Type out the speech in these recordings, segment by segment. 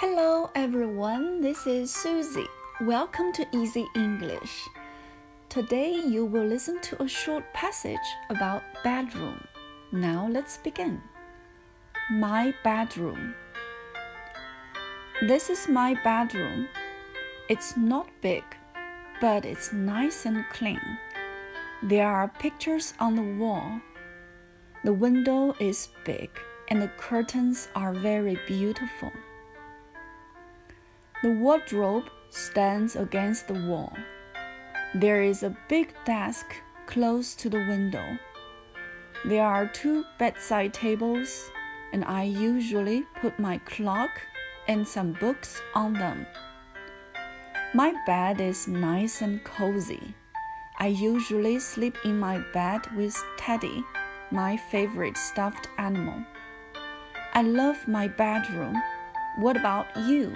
Hello everyone, this is Susie. Welcome to Easy English. Today you will listen to a short passage about bedroom. Now let's begin. My bedroom. This is my bedroom. It's not big, but it's nice and clean. There are pictures on the wall. The window is big and the curtains are very beautiful. The wardrobe stands against the wall. There is a big desk close to the window. There are two bedside tables, and I usually put my clock and some books on them. My bed is nice and cozy. I usually sleep in my bed with Teddy, my favorite stuffed animal. I love my bedroom. What about you?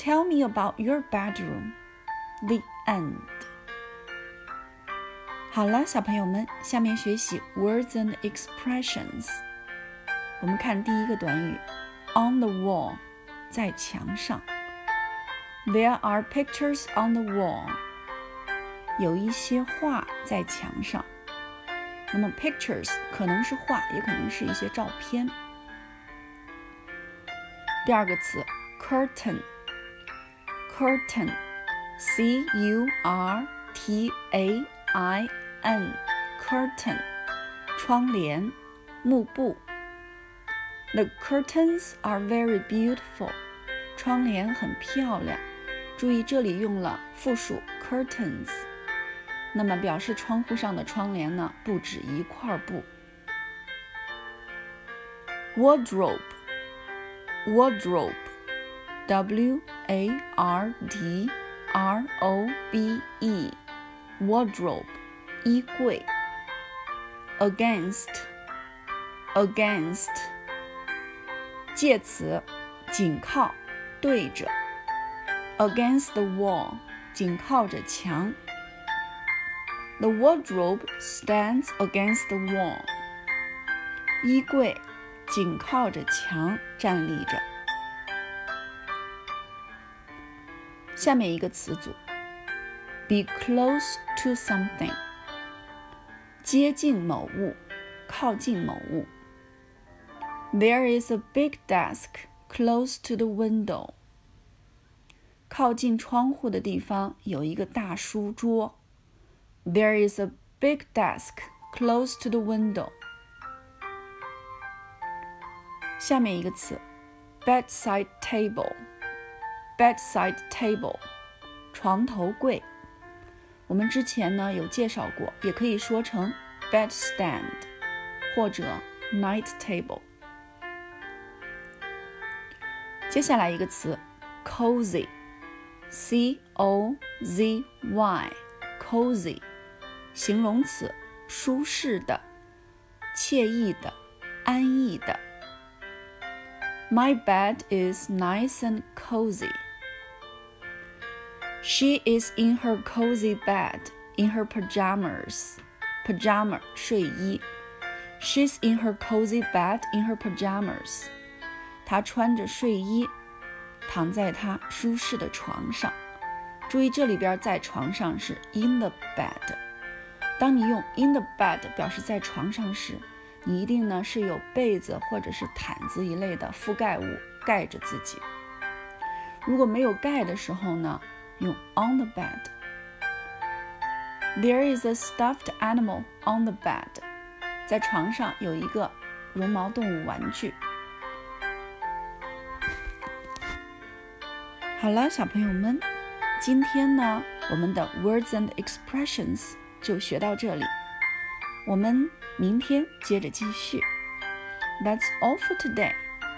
Tell me about your bedroom. The end. 好了，小朋友们，下面学习 words and expressions。我们看第一个短语，on the wall，在墙上。There are pictures on the wall。有一些画在墙上。那么 pictures 可能是画，也可能是一些照片。第二个词 curtain。 curtain, C U R T A I N, curtain, 窗帘，幕布。The curtains are very beautiful. 窗帘很漂亮。注意这里用了复数 curtains。那么表示窗户上的窗帘呢，不止一块布。Wardrobe, wardrobe. W A R D R O B E wardrobe 衣柜 against against 介词紧靠对着 against the wall 紧靠着墙 The wardrobe stands against the wall 衣柜紧靠着墙站立着。 下面一个词组，be close to something，接近某物，靠近某物。There is a big desk close to the window。靠近窗户的地方有一个大书桌。There is a big desk close to the window。下面一个词，bedside table。 bedside table，床头柜。我们之前呢有介绍过，也可以说成 bedstand 或者 night table。接下来一个词 cozy，c o z y，cozy，形容词，舒适的、惬意的、安逸的。My bed is nice and cozy. She is in her cozy bed in her pajamas. Pajama 睡衣。She's in her cozy bed in her pajamas. 她穿着睡衣，躺在她舒适的床上。注意这里边在床上是 in the bed。当你用 in the bed 表示在床上时，你一定呢是有被子或者是毯子一类的覆盖物盖着自己。如果没有盖的时候呢？用 on the bed. There is a stuffed animal on the bed. 在床上有一个绒毛动物玩具。好了，小朋友们，今天呢，我们的 words and expressions 就学到这里，我们明天接着继续。That's all for today.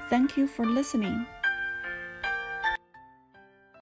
Thank you for listening.